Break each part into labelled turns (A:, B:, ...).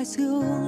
A: oración.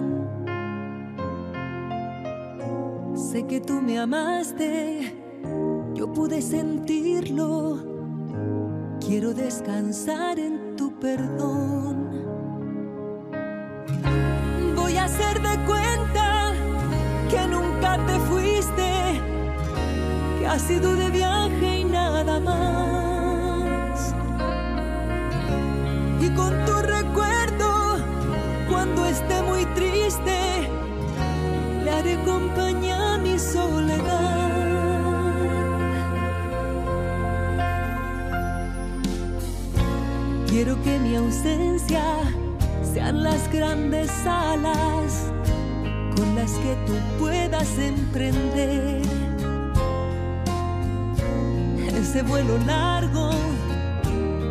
A: Quiero que mi ausencia sean las grandes alas con las que tú puedas emprender ese vuelo largo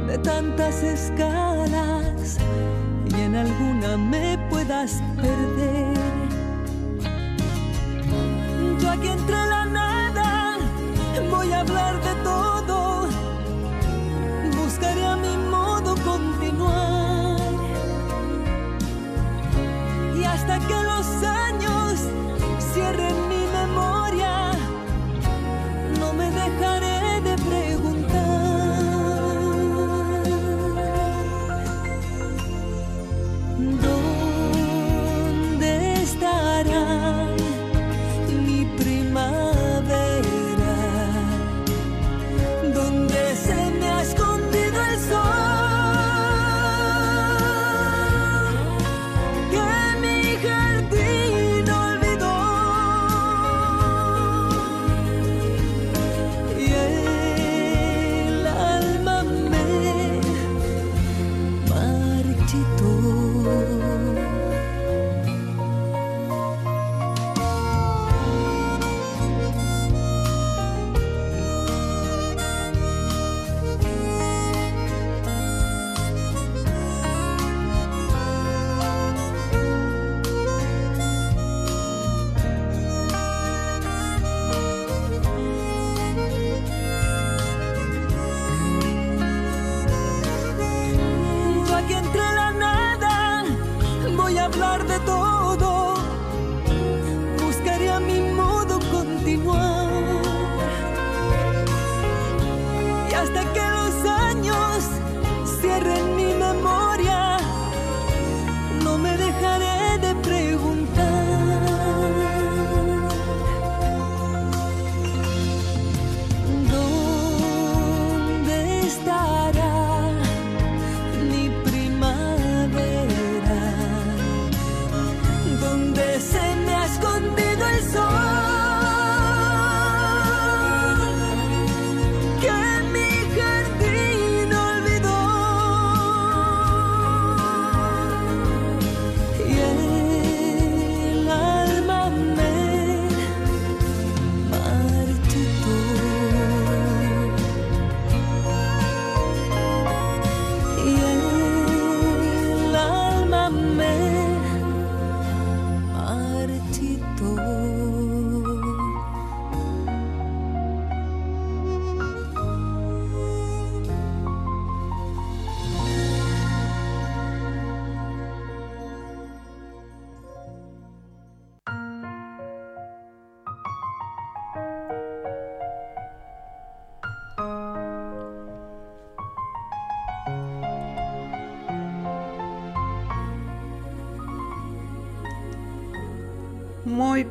A: de tantas escalas y en alguna me puedas perder. Yo aquí entre la nada voy a hablar de todo,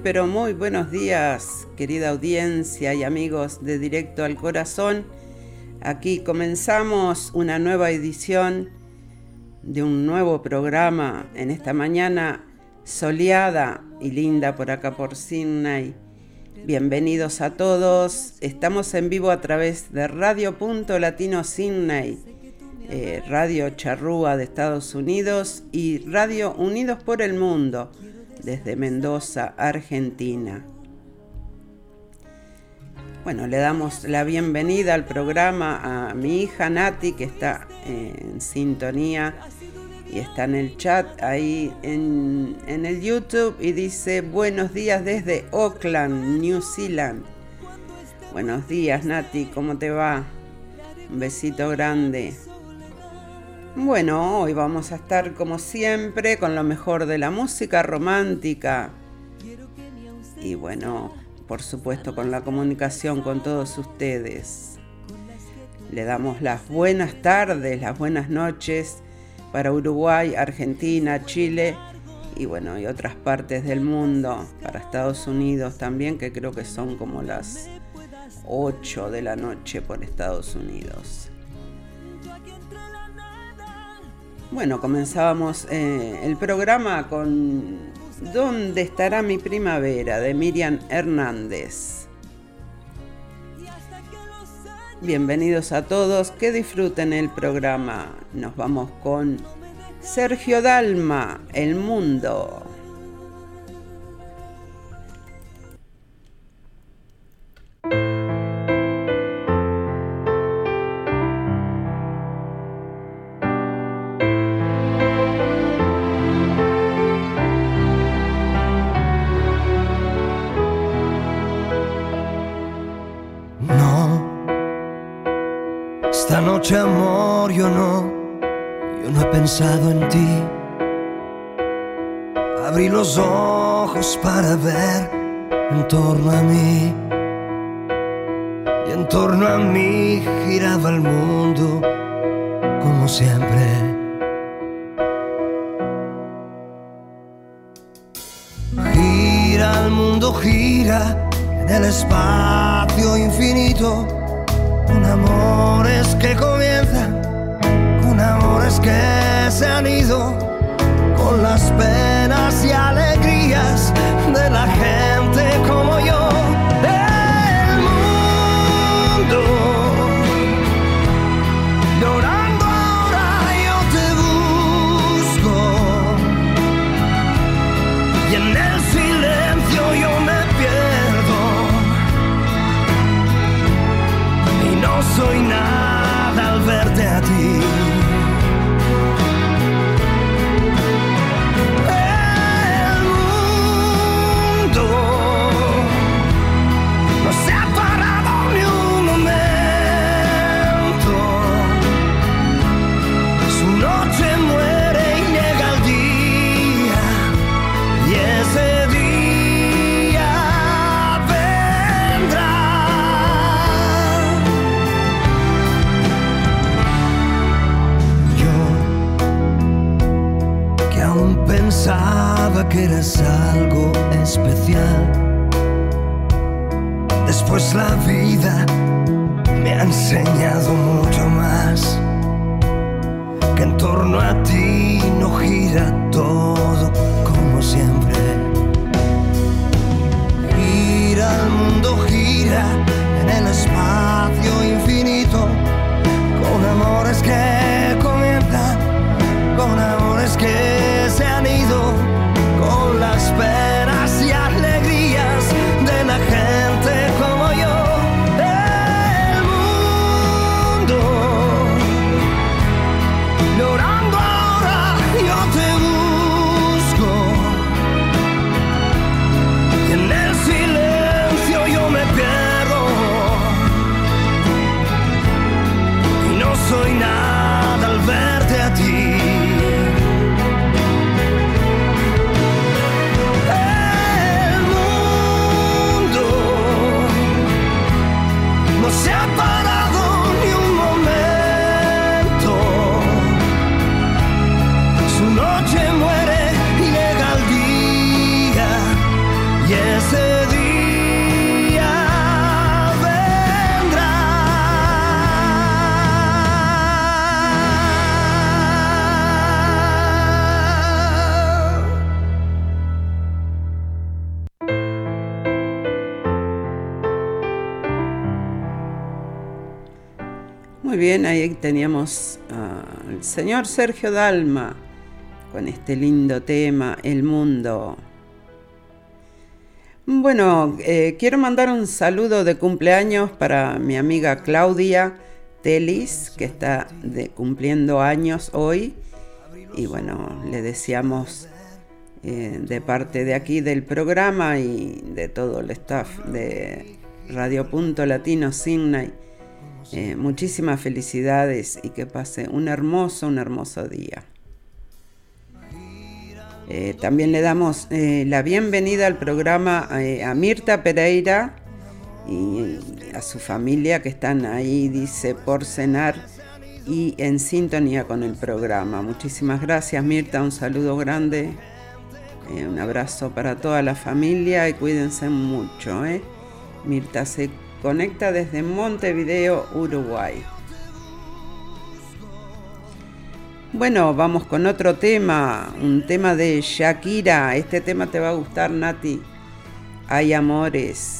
B: pero muy buenos días, querida audiencia y amigos de Directo al Corazón. Aquí comenzamos una nueva edición de un nuevo programa en esta mañana soleada y linda por acá por Sydney. Bienvenidos a todos. Estamos en vivo a través de Radio Punto Latino Sydney, eh, Radio Charrúa de Estados Unidos y Radio Unidos por el Mundo desde Mendoza, Argentina. Bueno, le damos la bienvenida al programa a mi hija Nati, que está en sintonía y está en el chat ahí en, en, el YouTube y dice buenos días desde Auckland, New Zealand. Buenos días Nati, ¿cómo te va? Un besito grande. Bueno, hoy vamos a estar como siempre con lo mejor de la música romántica. Y bueno, por supuesto con la comunicación con todos ustedes. Le damos las buenas tardes, las buenas noches para Uruguay, Argentina, Chile y bueno, y otras partes del mundo, para Estados Unidos también, que creo que son como las 8 de la noche por Estados Unidos. Bueno, comenzábamos eh, el programa con ¿Dónde estará mi primavera? de Miriam Hernández. Bienvenidos a todos, que disfruten el programa. Nos vamos con Sergio Dalma, El Mundo.
C: Amor, yo no, yo no he pensado en ti. Abrí los ojos para ver en torno a mí. Y en torno a mí giraba el mundo como siempre. Gira el mundo, gira en el espacio infinito con amores que comienzan, con amores que se han ido, con las penas y alegrías de la gente
B: teníamos al señor Sergio Dalma con este lindo tema, El Mundo. Bueno, eh, quiero mandar un saludo de cumpleaños para mi amiga Claudia Telis, que está cumpliendo años hoy. Y bueno, le deseamos eh, de parte de aquí del programa y de todo el staff de Radio Punto Latino Signay, eh, muchísimas felicidades y que pase un hermoso, un hermoso día. Eh, también le damos eh, la bienvenida al programa a Mirta Pereira y a su familia que están ahí, dice, por cenar y en sintonía con el programa. Muchísimas gracias Mirta, un saludo grande, un abrazo para toda la familia y cuídense mucho. Mirta se conecta desde Montevideo, Uruguay. Bueno, vamos con otro tema, un tema de Shakira. Este tema te va a gustar, Nati. Hay amores.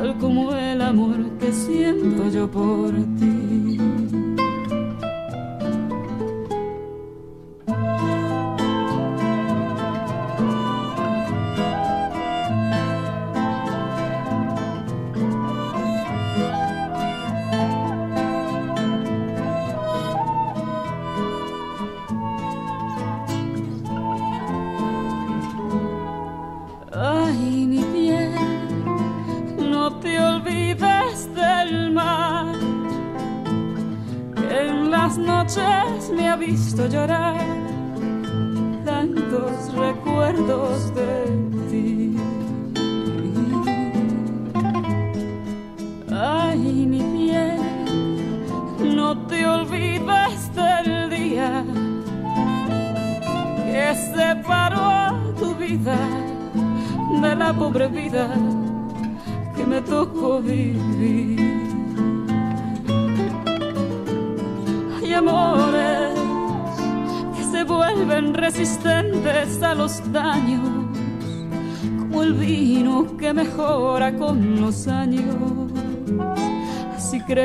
D: tal como el amor que siento yo por ti.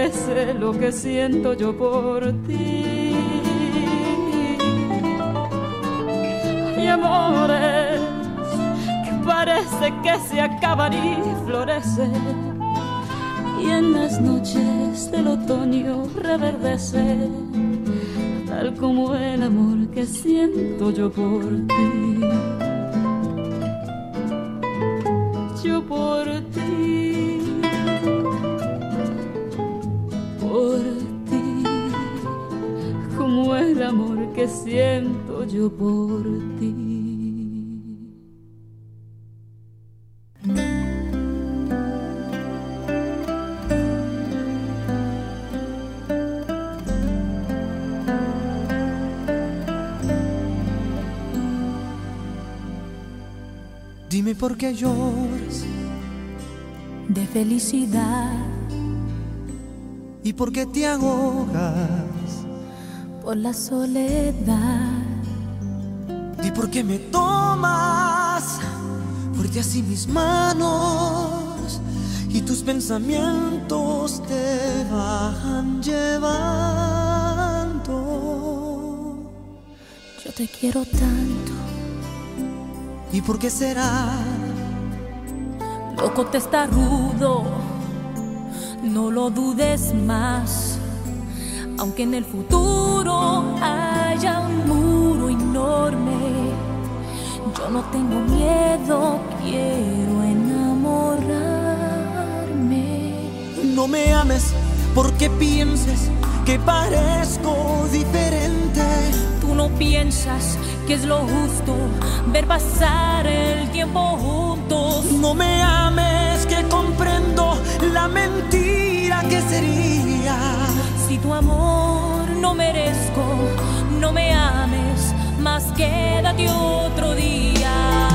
D: Crece lo que siento yo por ti. Hay amores que parece que se acaban y florecen. Y en las noches del otoño reverdece, tal como el amor que siento yo por ti. Yo por ti. Que siento yo por ti.
E: Dime por qué lloras,
F: de felicidad.
G: ¿Y por qué te ahogas?
F: Por la soledad.
G: ¿Y por qué me tomas fuerte así mis manos? Y tus pensamientos te van llevando.
F: Yo te quiero tanto.
G: ¿Y por qué será?
F: Loco te está rudo, no lo dudes más. Aunque en el futuro haya un muro enorme, yo no tengo miedo, quiero enamorarme.
G: No me ames porque pienses que parezco diferente.
F: Tú no piensas que es lo justo ver pasar el tiempo juntos.
G: No me ames que comprendo la mentira que sería.
F: Si tu amor no merezco, no me ames, más quédate otro día.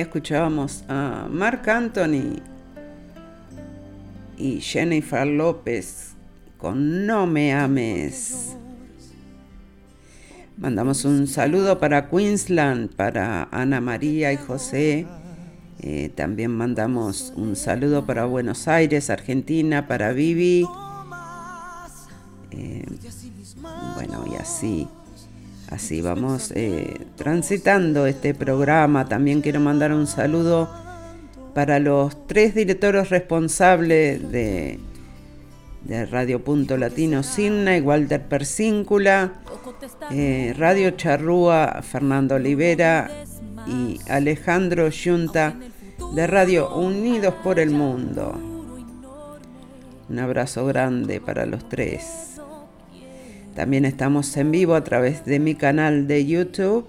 B: escuchábamos a Marc Anthony y Jennifer López con No me ames. Mandamos un saludo para Queensland, para Ana María y José. Eh, también mandamos un saludo para Buenos Aires, Argentina, para Vivi. Eh, bueno, y así, así vamos eh, transitando este programa. También quiero mandar un saludo para los tres directores responsables de, Radio Punto Latino Signa y Walter Persíncula, eh, Radio Charrúa Fernando Olivera y Alejandro Yunta de Radio Unidos por el Mundo. Un abrazo grande para los tres. También estamos en vivo a través de mi canal de YouTube.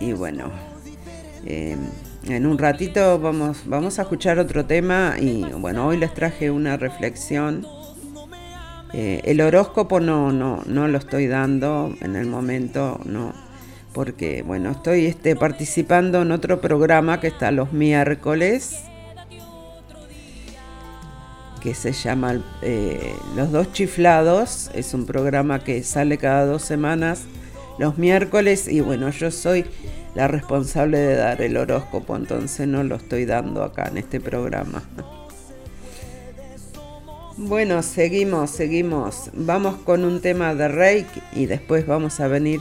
B: Y bueno, eh, en un ratito vamos, vamos a escuchar otro tema y bueno, hoy les traje una reflexión. Eh, el horóscopo no, no, no lo estoy dando en el momento, no, porque bueno, estoy este, participando en otro programa que está los miércoles, que se llama eh, Los dos chiflados, es un programa que sale cada dos semanas los miércoles y bueno, yo soy la responsable de dar el horóscopo, entonces no lo estoy dando acá en este programa. Bueno, seguimos, seguimos. Vamos con un tema de Reiki y después vamos a venir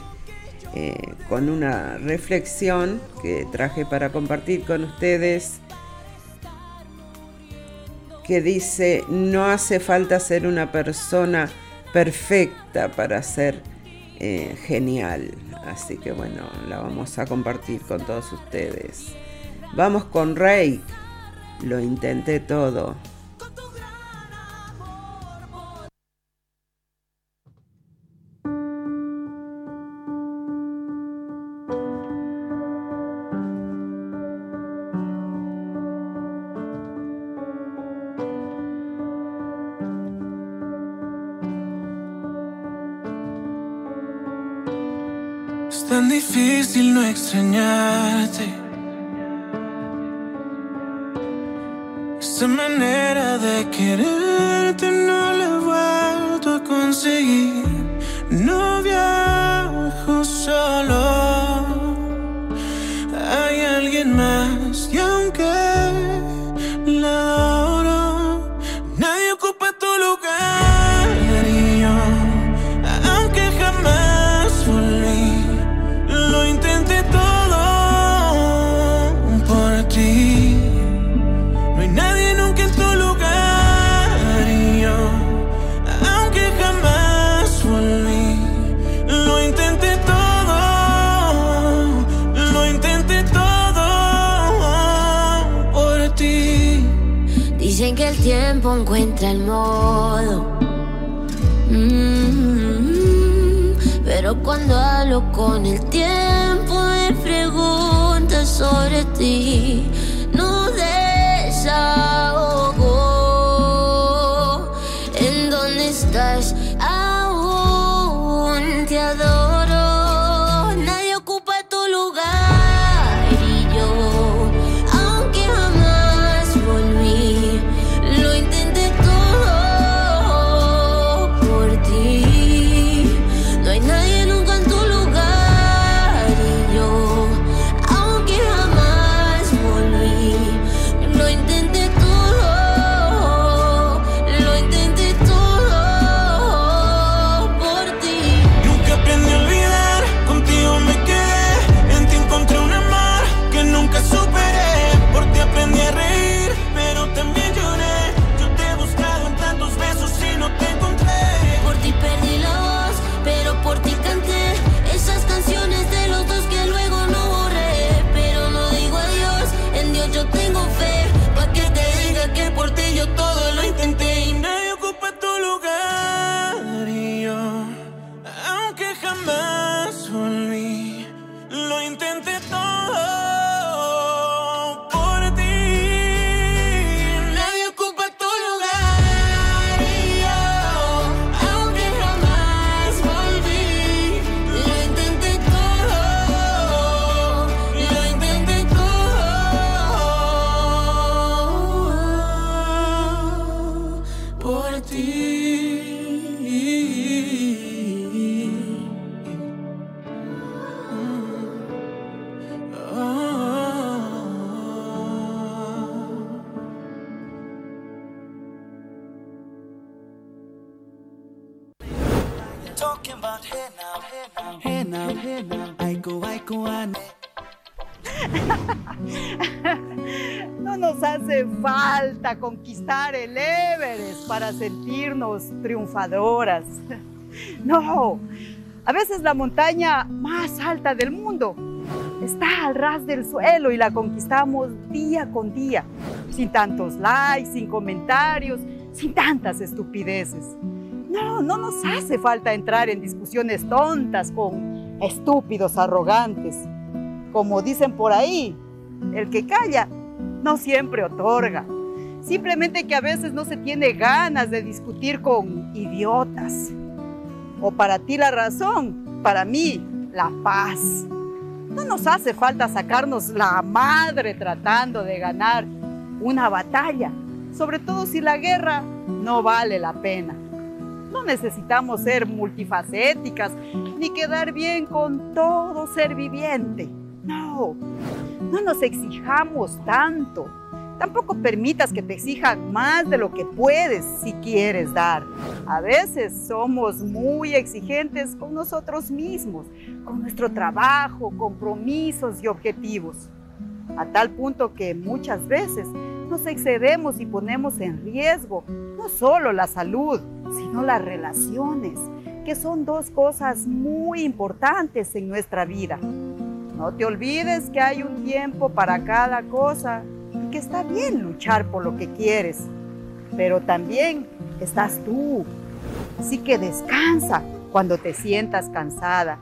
B: eh, con una reflexión que traje para compartir con ustedes que dice, no hace falta ser una persona perfecta para ser eh, genial. Así que bueno, la vamos a compartir con todos ustedes. Vamos con Rey. Lo intenté todo.
H: Difícil
I: sentirnos triunfadoras. No, a veces la montaña más alta del mundo está al ras del suelo y la conquistamos día con día, sin tantos likes, sin comentarios, sin tantas estupideces. No, no nos hace falta entrar en discusiones tontas con estúpidos arrogantes. Como dicen por ahí, el que calla no siempre otorga. Simplemente que a veces no se tiene ganas de discutir con idiotas. O para ti la razón, para mí la paz. No nos hace falta sacarnos la madre tratando de ganar una batalla, sobre todo si la guerra no vale la pena. No necesitamos ser multifacéticas ni quedar bien con todo ser viviente. No, no nos exijamos tanto. Tampoco permitas que te exijan más de lo que puedes si quieres dar. A veces somos muy exigentes con nosotros mismos, con nuestro trabajo, compromisos y objetivos. A tal punto que muchas veces nos excedemos y ponemos en riesgo no solo la salud, sino las relaciones, que son dos cosas muy importantes en nuestra vida. No te olvides que hay un tiempo para cada cosa que está bien luchar por lo que quieres, pero también estás tú. Así que descansa cuando te sientas cansada.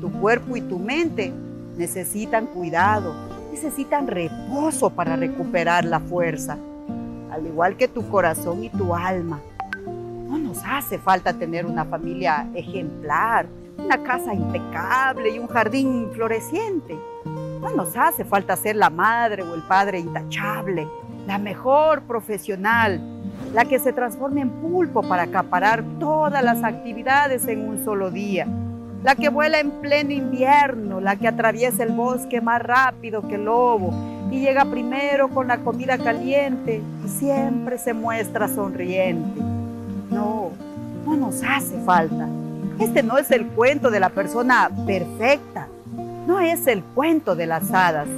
I: Tu cuerpo y tu mente necesitan cuidado, necesitan reposo para recuperar la fuerza, al igual que tu corazón y tu alma. No nos hace falta tener una familia ejemplar, una casa impecable y un jardín floreciente. No nos hace falta ser la madre o el padre intachable, la mejor profesional, la que se transforme en pulpo para acaparar todas las actividades en un solo día, la que vuela en pleno invierno, la que atraviesa el bosque más rápido que el lobo y llega primero con la comida caliente y siempre se muestra sonriente. No, no nos hace falta. Este no es el cuento de la persona perfecta, no es el cuento de las hadas.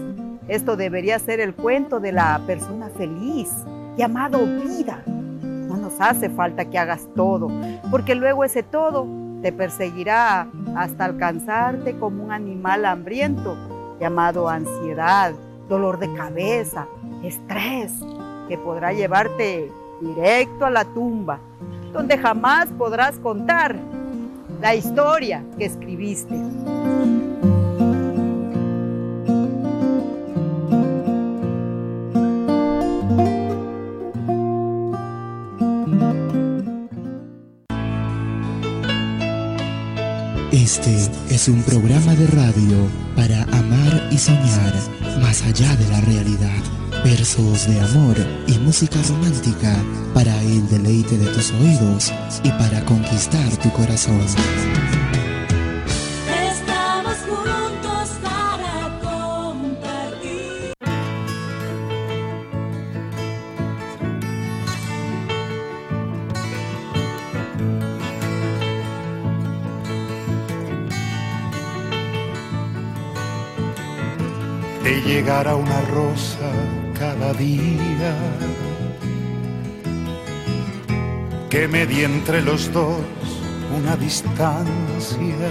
I: Esto debería ser el cuento de la persona feliz, llamado vida. No nos hace falta que hagas todo, porque luego ese todo te perseguirá hasta alcanzarte como un animal hambriento, llamado ansiedad, dolor de cabeza, estrés, que podrá llevarte directo a la tumba, donde jamás podrás contar la historia que escribiste.
J: Es un programa de radio para amar y soñar más allá de la realidad. Versos de amor y música romántica para el deleite de tus oídos y para conquistar tu corazón.
K: Rosa cada día. Que medie entre los dos una distancia.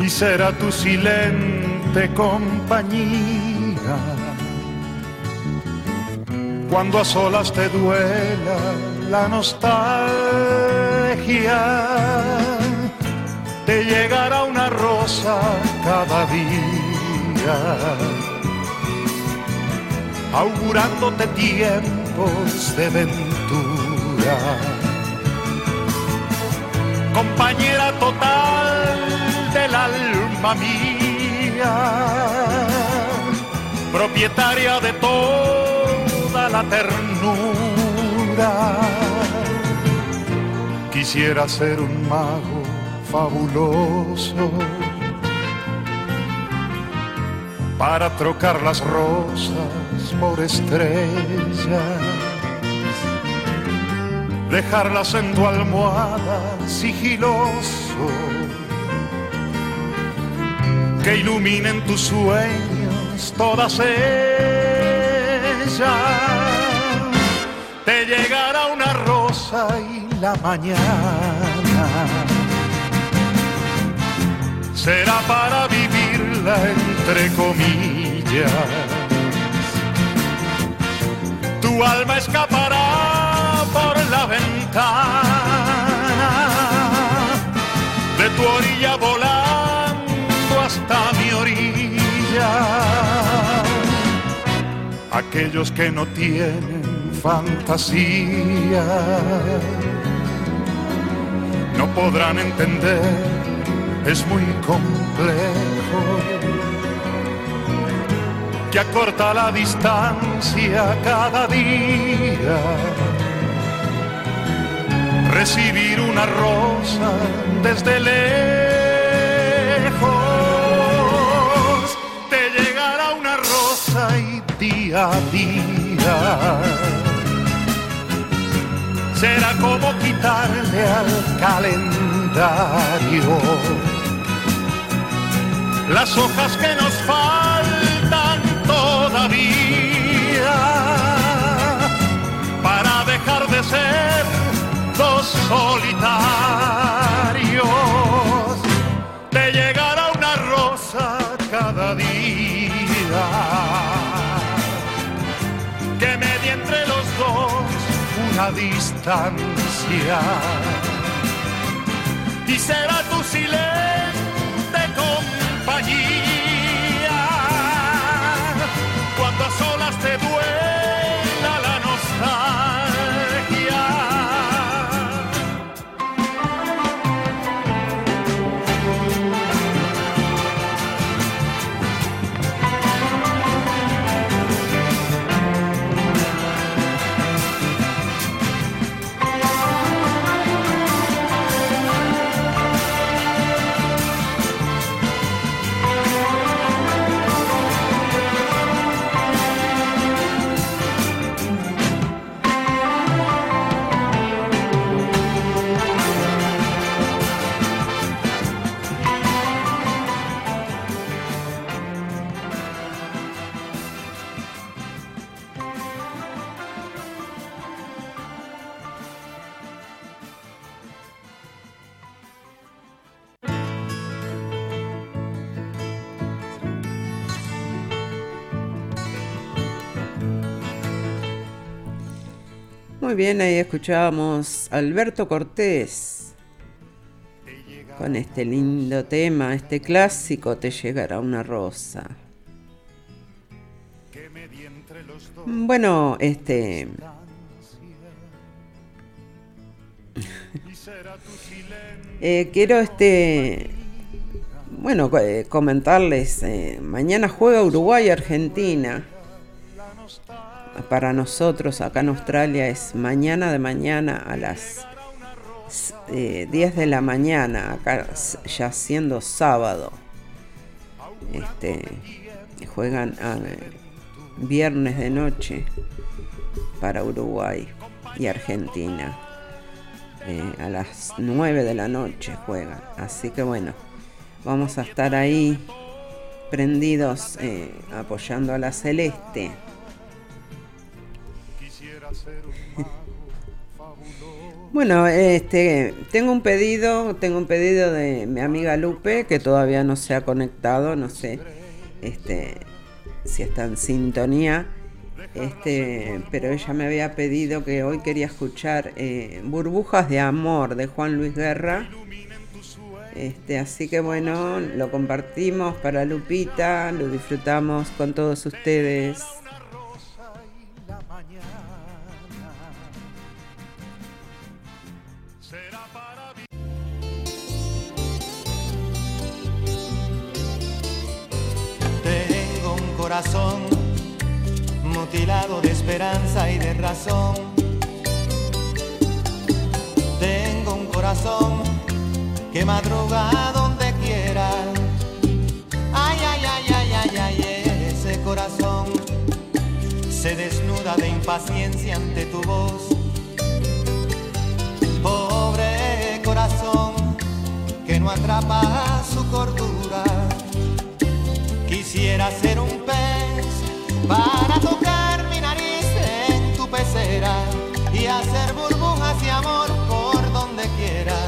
K: Y será tu silente compañía. Cuando a solas te duela la nostalgia te llegará una rosa cada día, augurándote tiempos de ventura. Compañera total del alma mía, propietaria de toda la ternura. Quisiera ser un mago fabuloso para trocar las rosas por estrellas, dejarlas en tu almohada sigiloso, que iluminen tus sueños todas ellas, te llegará una rosa y la mañana será para vivirla entre comillas. Tu alma escapará por la ventana de tu orilla volando hasta mi orilla. Aquellos que no tienen fantasía no podrán entender, es muy complejo que acorta la distancia cada día. Recibir una rosa desde lejos, te llegará una rosa y día a día. Será como quitarle al calendario las hojas que nos faltan para dejar de ser dos solitarios. Te llegará una rosa cada día que medie entre los dos una distancia y será tu silencio a solas
B: bien, ahí escuchábamos Alberto Cortés con este lindo tema, este clásico, Te llegará una rosa. Bueno, este... Eh, quiero este... Bueno, eh, comentarles, eh, mañana juega Uruguay-Argentina para nosotros acá en Australia es mañana de mañana a las eh, 10 de la mañana, acá ya siendo sábado. Este, juegan a, viernes de noche para Uruguay y Argentina. Eh, a las 9 de la noche juegan. Así que bueno, vamos a estar ahí prendidos eh, apoyando a la Celeste. Bueno, este, tengo un pedido, tengo un pedido de mi amiga Lupe que todavía no se ha conectado, no sé, este, si está en sintonía, este, pero ella me había pedido que hoy quería escuchar eh, Burbujas de Amor de Juan Luis Guerra, este, así que bueno, lo compartimos para Lupita, lo disfrutamos con todos ustedes.
L: Tengo un corazón mutilado de esperanza y de razón. Tengo un corazón que madruga donde quiera. Ay, ay, ay, ay, ay, ay, ese corazón se desnuda de impaciencia ante tu voz. Atrapa su cordura Quisiera ser un pez para tocar mi nariz en tu pecera y hacer burbujas y amor por donde quiera.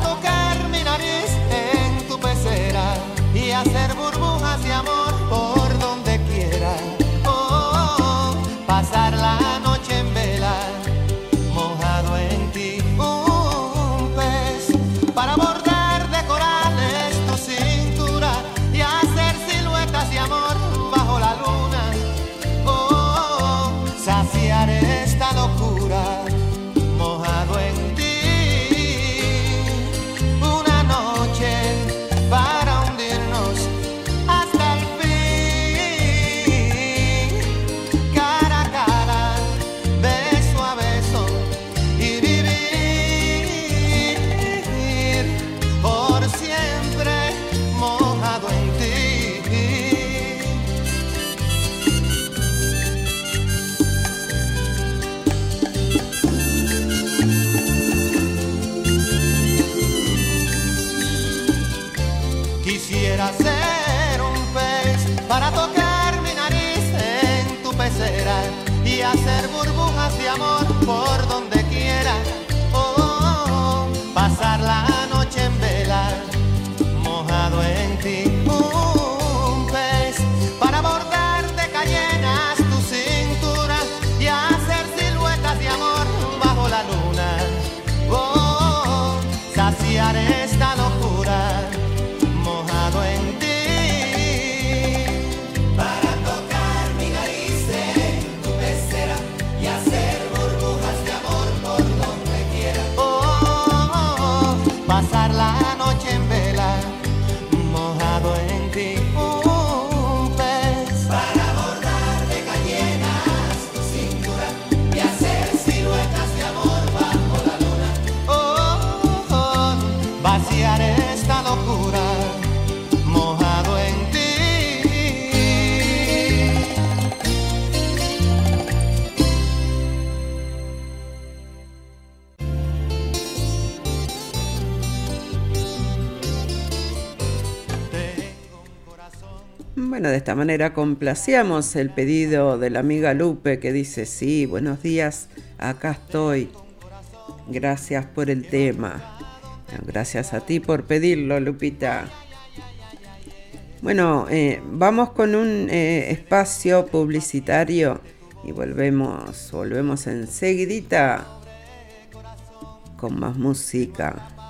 L: en tu pecera y hacer burbujas de amor por esta
B: manera complacíamos el pedido de la amiga Lupe que dice, sí, buenos días, acá estoy. Gracias por el tema. Gracias a ti por pedirlo, Lupita. Bueno, eh, vamos con un eh, espacio publicitario y volvemos, volvemos enseguidita con más música.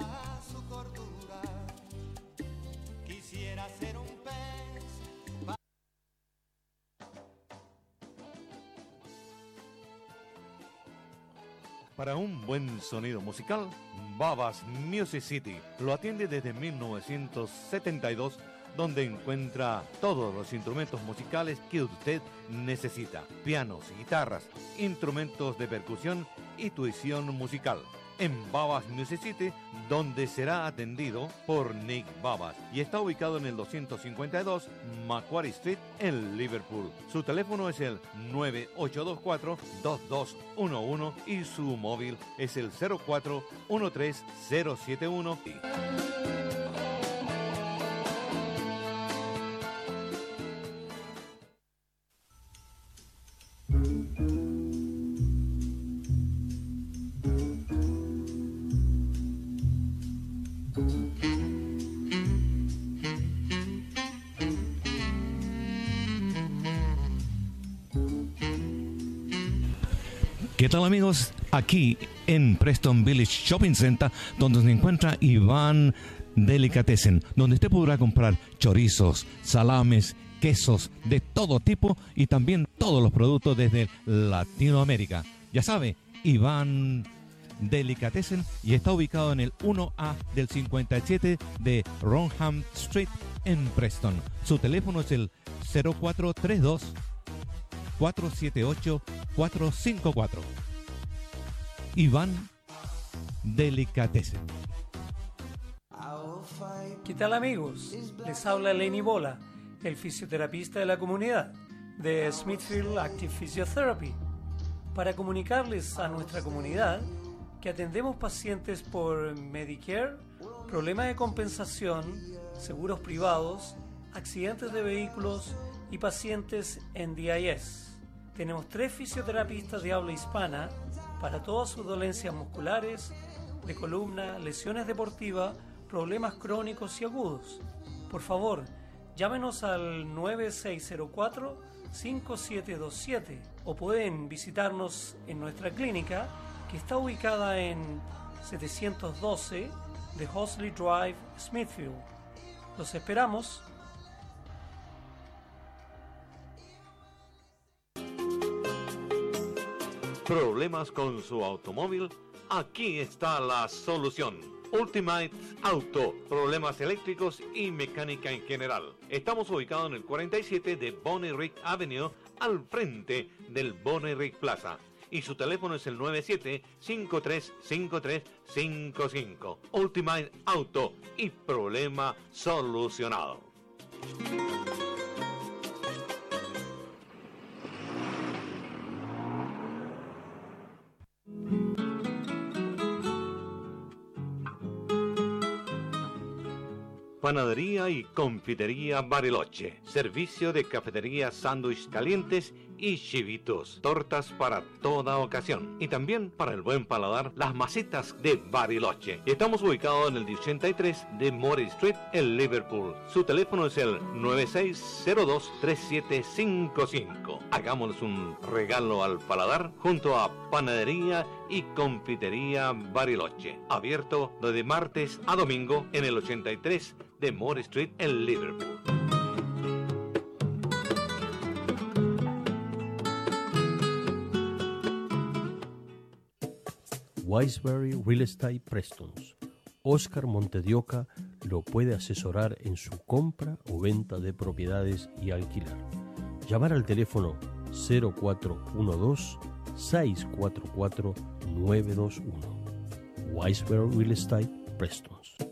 M: Para un buen sonido musical, Babas Music City lo atiende desde 1972, donde encuentra todos los instrumentos musicales que usted necesita: pianos, guitarras, instrumentos de percusión y tuición musical. En Babas Music City, donde será atendido por Nick Babas y está ubicado en el 252 Macquarie Street en Liverpool. Su teléfono es el 9824-2211 y su móvil es el 0413-071. Tal amigos? Aquí en Preston Village Shopping Center, donde se encuentra Iván Delicatessen, donde usted podrá comprar chorizos, salames, quesos de todo tipo y también todos los productos desde Latinoamérica. Ya sabe, Iván Delicatessen y está ubicado en el 1A del 57 de Ronham Street en Preston. Su teléfono es el 0432 478 454. Iván Delicatessen.
N: ¿Qué tal amigos? Les habla Lenny Bola, el fisioterapista de la comunidad de Smithfield Active Physiotherapy, para comunicarles a nuestra comunidad que atendemos pacientes por Medicare, problemas de compensación, seguros privados, accidentes de vehículos y pacientes en DIS. Tenemos tres fisioterapistas de habla hispana para todas sus dolencias musculares, de columna, lesiones deportivas, problemas crónicos y agudos. Por favor, llámenos al 9604-5727 o pueden visitarnos en nuestra clínica que está ubicada en 712 de Hosley Drive, Smithfield. Los esperamos.
M: ¿Problemas con su automóvil? Aquí está la solución. Ultimate Auto, problemas eléctricos y mecánica en general. Estamos ubicados en el 47 de Bonnie Rick Avenue, al frente del Bonnie Rick Plaza. Y su teléfono es el 97-535355. Ultimate Auto y problema solucionado. Panadería y confitería Bariloche. Servicio de cafetería, sándwich calientes y chivitos. Tortas para toda ocasión. Y también para el buen paladar, las masitas de Bariloche. Estamos ubicados en el 83 de Mori Street en Liverpool. Su teléfono es el 9602-3755. Hagámosles un regalo al paladar junto a Panadería y Confitería Bariloche. Abierto de martes a domingo en el 83 de Moore Street en Liverpool.
O: Wiseberry Real Estate Prestons. Oscar Montedioca lo puede asesorar en su compra o venta de propiedades y alquilar. Llamar al teléfono 0412 644 921. Wiseberry Real Estate Prestons.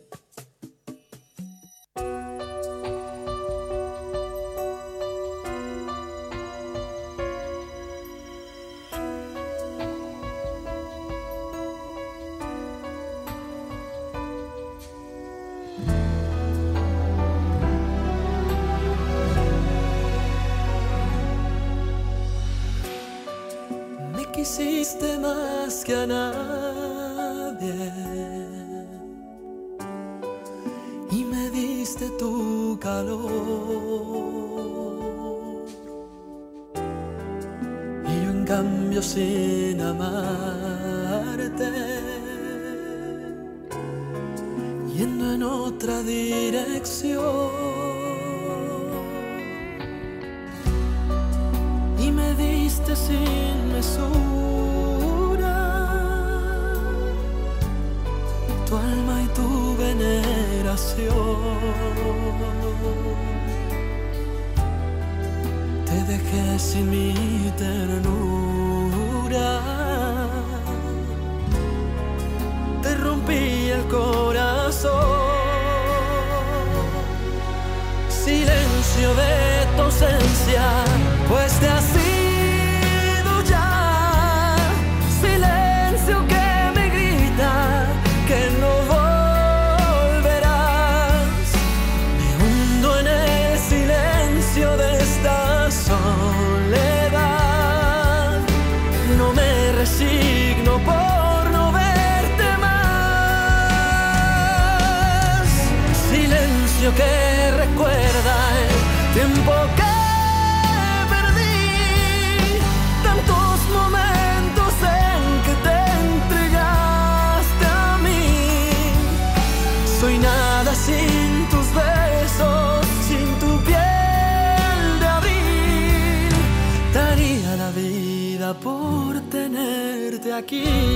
O: aqui.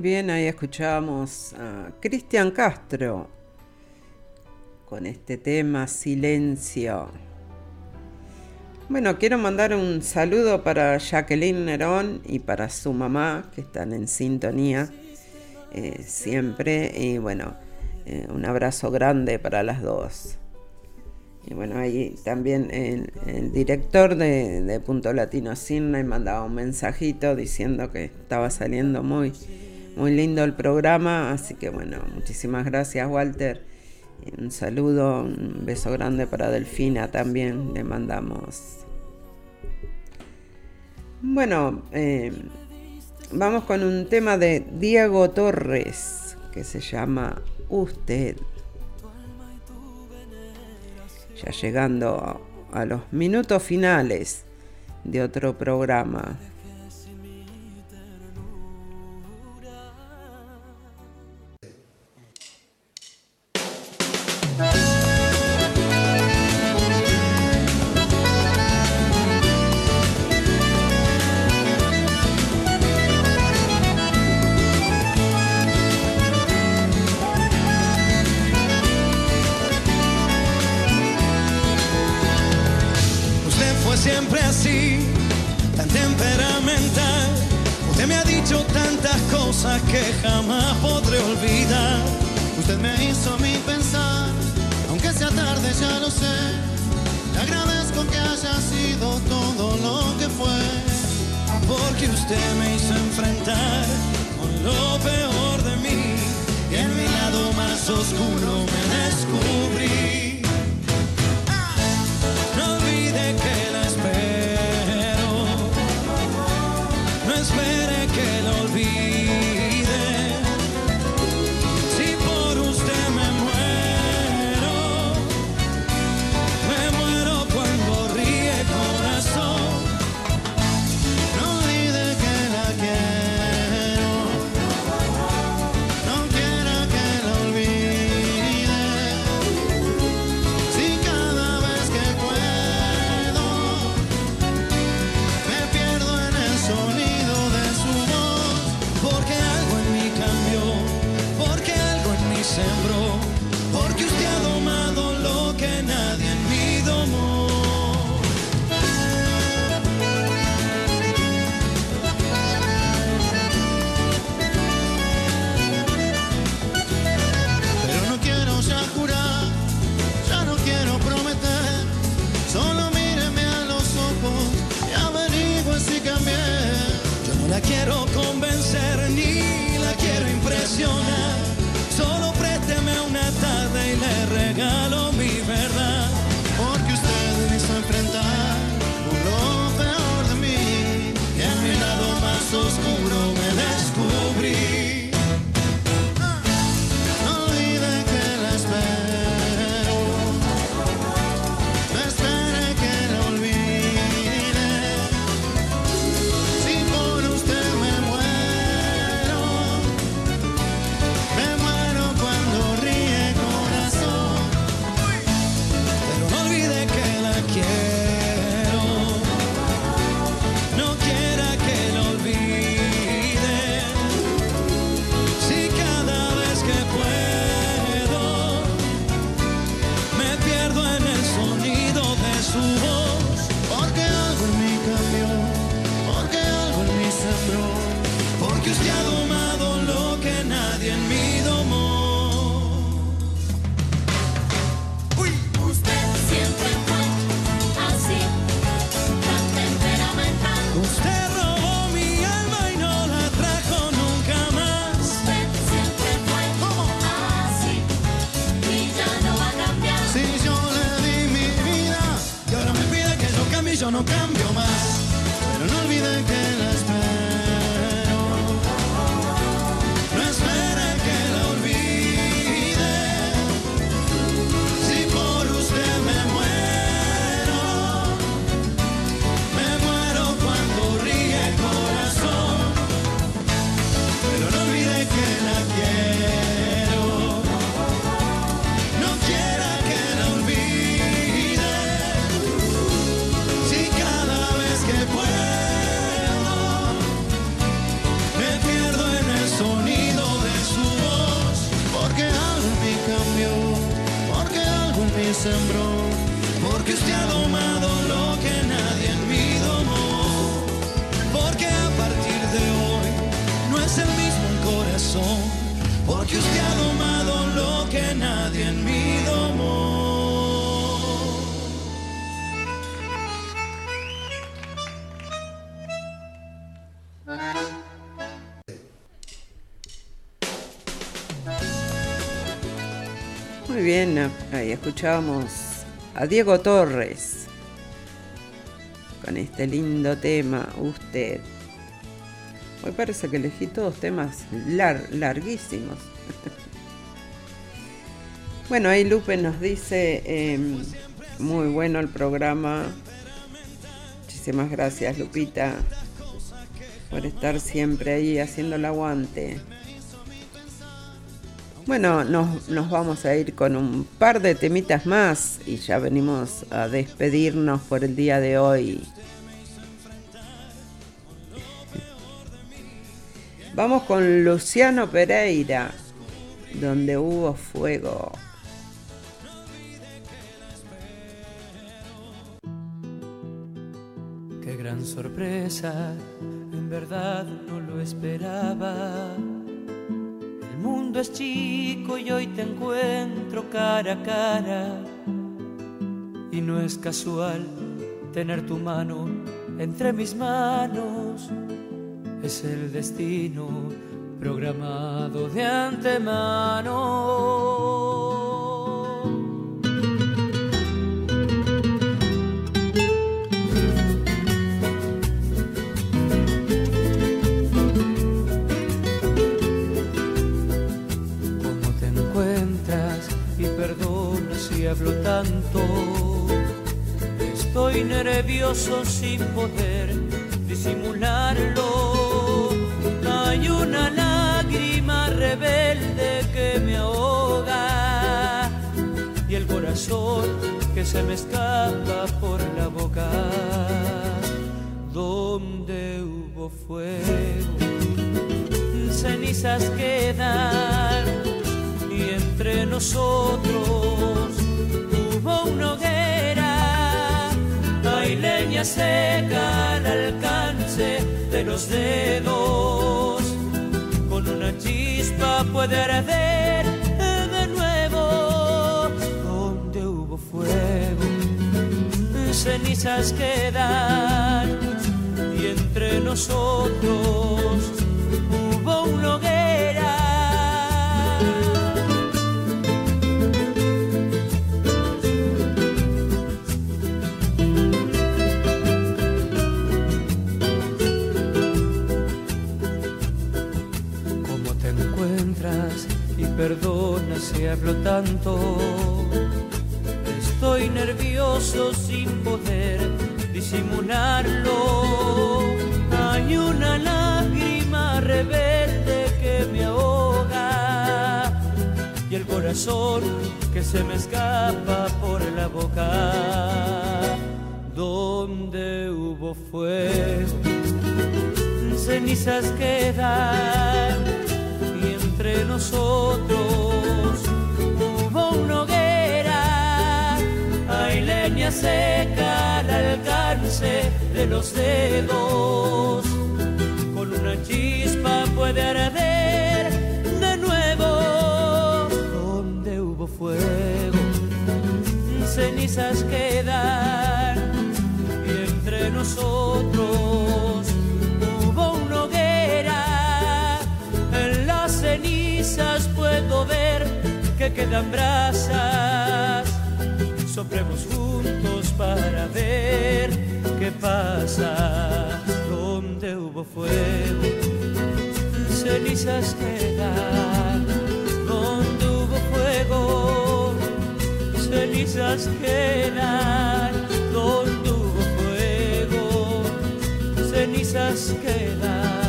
O: Bien, ahí escuchamos a Cristian Castro con este tema Silencio. Bueno, quiero mandar un saludo para Jacqueline Nerón y para su mamá, que están en sintonía eh, siempre. Y bueno, eh, un abrazo grande para las dos. Y bueno, ahí también el, director de, de Punto Latino Cine mandaba un mensajito diciendo que estaba saliendo muy, muy lindo el programa. Así que bueno, muchísimas gracias Walter. Un saludo, un beso grande para Delfina también. Le mandamos. Bueno, eh, vamos con un tema de Diego Torres que se llama Usted. Ya llegando a los minutos finales de otro programa.
P: Cosas que jamás podré olvidar.
Q: Usted me hizo mí pensar, aunque sea tarde ya lo sé. Le agradezco que haya sido todo lo que fue.
P: Porque usted me hizo enfrentar con lo peor de mí. Y en mi lado más oscuro me descubrí. No olvide que la espero. No espere
B: escuchábamos a Diego Torres con este lindo tema, usted. Hoy parece que elegí todos temas lar- larguísimos. bueno, ahí Lupe nos dice, em, muy bueno el programa. Muchísimas gracias, Lupita, por estar siempre ahí haciendo el aguante. Bueno, nos, vamos a ir con un par de temitas más y ya venimos a despedirnos por el día de hoy. Vamos con Luciano Pereira, donde hubo fuego.
R: Qué gran sorpresa, en verdad no lo esperaba. Mundo es chico y hoy te encuentro cara a cara. Y no es casual tener tu mano entre mis manos. Es el destino programado de antemano. Nervioso sin poder disimularlo. Hay una lágrima rebelde que me ahoga y el corazón que se me escapa por la boca. Donde hubo fuego, cenizas quedan y entre nosotros seca al alcance de los dedos. Con una chispa puede arder de nuevo. Donde hubo fuego, cenizas quedan y entre nosotros hablo tanto. Estoy nervioso sin poder disimularlo. Hay una lágrima rebelde que me ahoga y el corazón que se me escapa por la boca. Donde hubo fuego, cenizas quedan y entre nosotros Hay leña seca al alcance de los dedos. Con una chispa puede arder de nuevo. Donde hubo fuego, cenizas quedan y entre nosotros hubo una hoguera. En las cenizas puedo ver que quedan brasas. Soplemos juntos para ver qué pasa. Donde hubo fuego, cenizas quedan. Donde hubo fuego, cenizas quedan. Donde hubo fuego, cenizas quedan.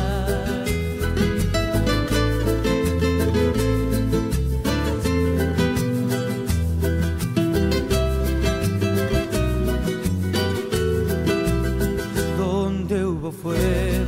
R: Donde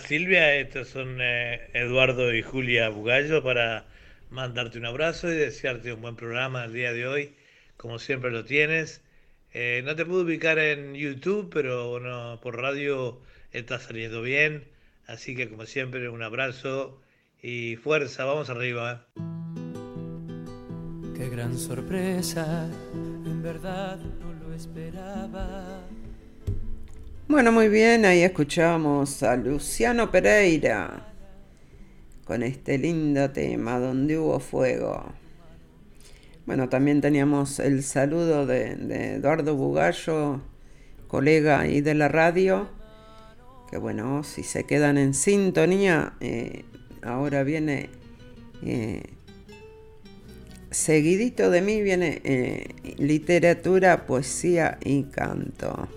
S: Silvia, estos son eh, Eduardo y Julia Bugallo para mandarte un abrazo y desearte un buen programa el día de hoy, como siempre lo tienes. Eh, no te puedo ubicar en YouTube, pero por radio está saliendo bien. Así que como siempre, un abrazo y fuerza, vamos arriba.
R: Qué gran sorpresa, en verdad no lo esperaba.
B: Bueno, muy bien, ahí escuchamos a Luciano Pereira con este lindo tema, Donde hubo fuego. Bueno, también teníamos el saludo de, Eduardo Bugallo, colega ahí de la radio, que bueno, si se quedan en sintonía, eh, ahora viene, eh, seguidito de mí viene eh, literatura, poesía y canto.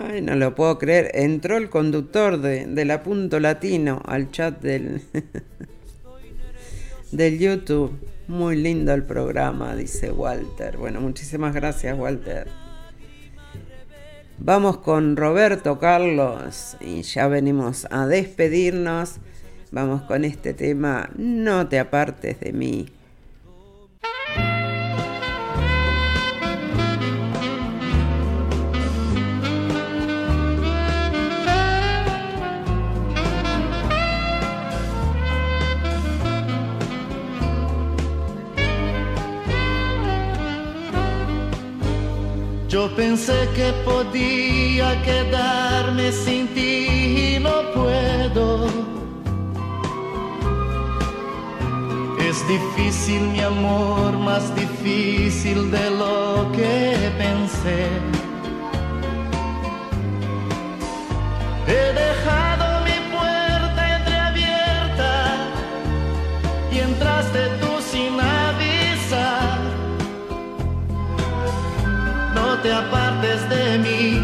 B: Ay, no lo puedo creer. Entró el conductor de, de la Punto Latino al chat del, del YouTube. Muy lindo el programa, dice Walter. Bueno, muchísimas gracias, Walter. Vamos con Roberto Carlos y ya venimos a despedirnos. Vamos con este tema, No te apartes de mí.
T: Yo pensé que podía quedarme sin ti y no puedo. Es difícil mi amor, más difícil de lo que pensé. He dejado te apartes de mí,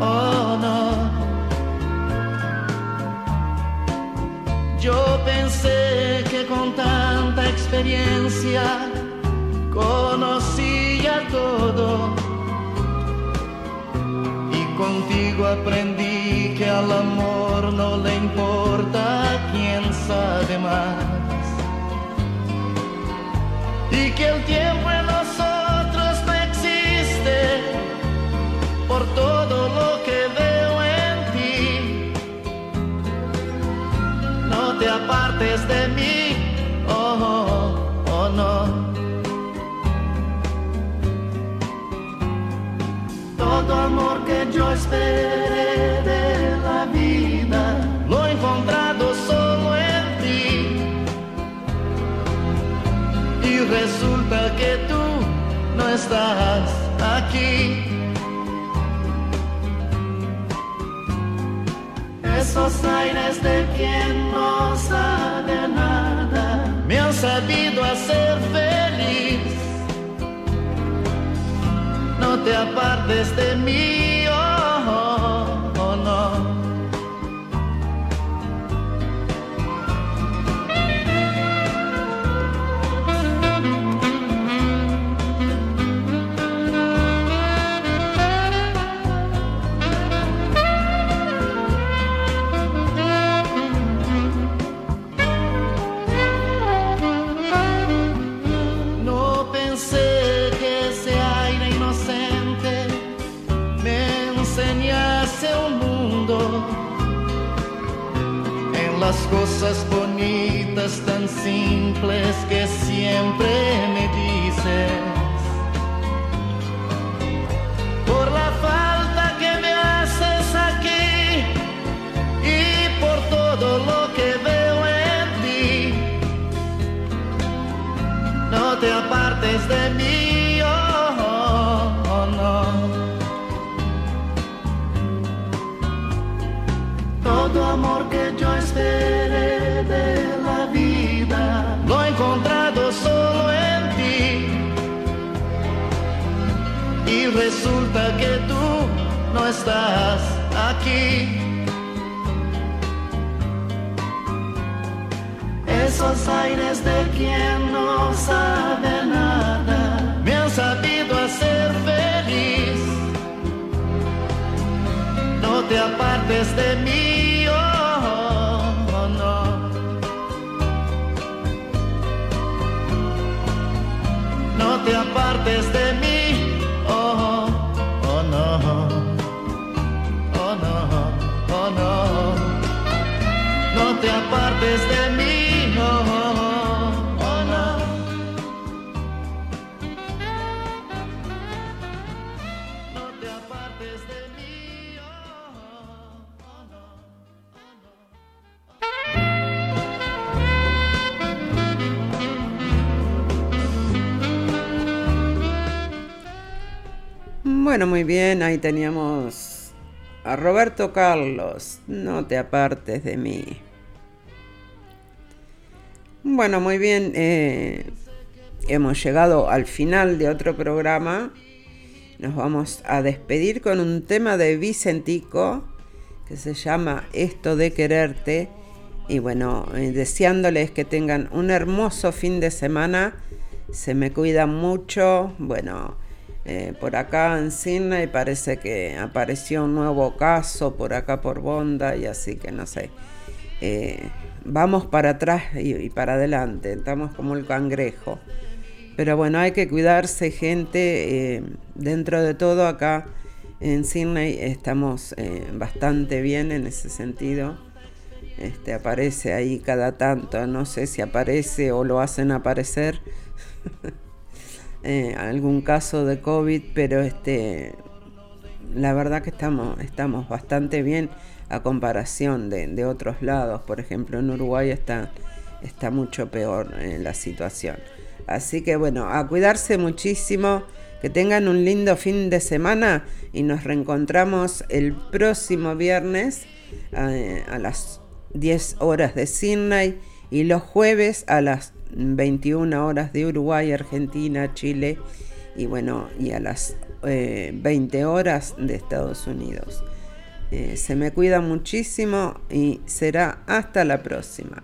T: oh no. Yo pensé que con tanta experiencia conocía todo. Y contigo aprendí que al amor no le importa quién sabe más. Y que el tiempo en te apartes de mí, oh, oh, oh no. Todo amor que yo esperé de la vida, lo he encontrado solo en ti. Y resulta que tú no estás aquí. Esos aires de quien no me han sabido hacer feliz. No te apartes de mí, cosas bonitas tan simples que siempre me dices. Por la falta que me haces aquí y por todo lo que veo en ti. No te apartes de mí, oh, oh, no. Todo amor que yo resulta que tú no estás aquí. Esos aires de quien no sabe nada me han sabido hacer feliz. No te apartes de mí, oh, oh, no. No te apartes de mí, te apartes de mí, no.
B: Bueno, muy bien, ahí teníamos a Roberto Carlos, no te apartes de mí. Bueno, muy bien, eh, hemos llegado al final de otro programa. Nos vamos a despedir con un tema de Vicentico que se llama Esto de quererte. Y bueno, eh, deseándoles que tengan un hermoso fin de semana. Se me cuidan mucho. Bueno, eh, por acá en Sydney parece que apareció un nuevo caso por acá por Bonda y así que no sé. Vamos para atrás y, para adelante, estamos como el cangrejo. Pero bueno, hay que cuidarse, gente. eh, dentro de todo, acá en Sydney estamos eh, bastante bien en ese sentido. Este, aparece ahí cada tanto, no sé si aparece o lo hacen aparecer. eh, algún caso de COVID, pero este, la verdad que estamos, estamos bastante bien a comparación de, de otros lados. Por ejemplo, en Uruguay está, está mucho peor eh, la situación. Así que bueno, a cuidarse muchísimo, que tengan un lindo fin de semana y nos reencontramos el próximo viernes eh, a las 10 horas de Sydney y los jueves a las 21 horas de Uruguay, Argentina, Chile y bueno, y a las eh, 20 horas de Estados Unidos. Eh, se me cuida muchísimo y será hasta la próxima.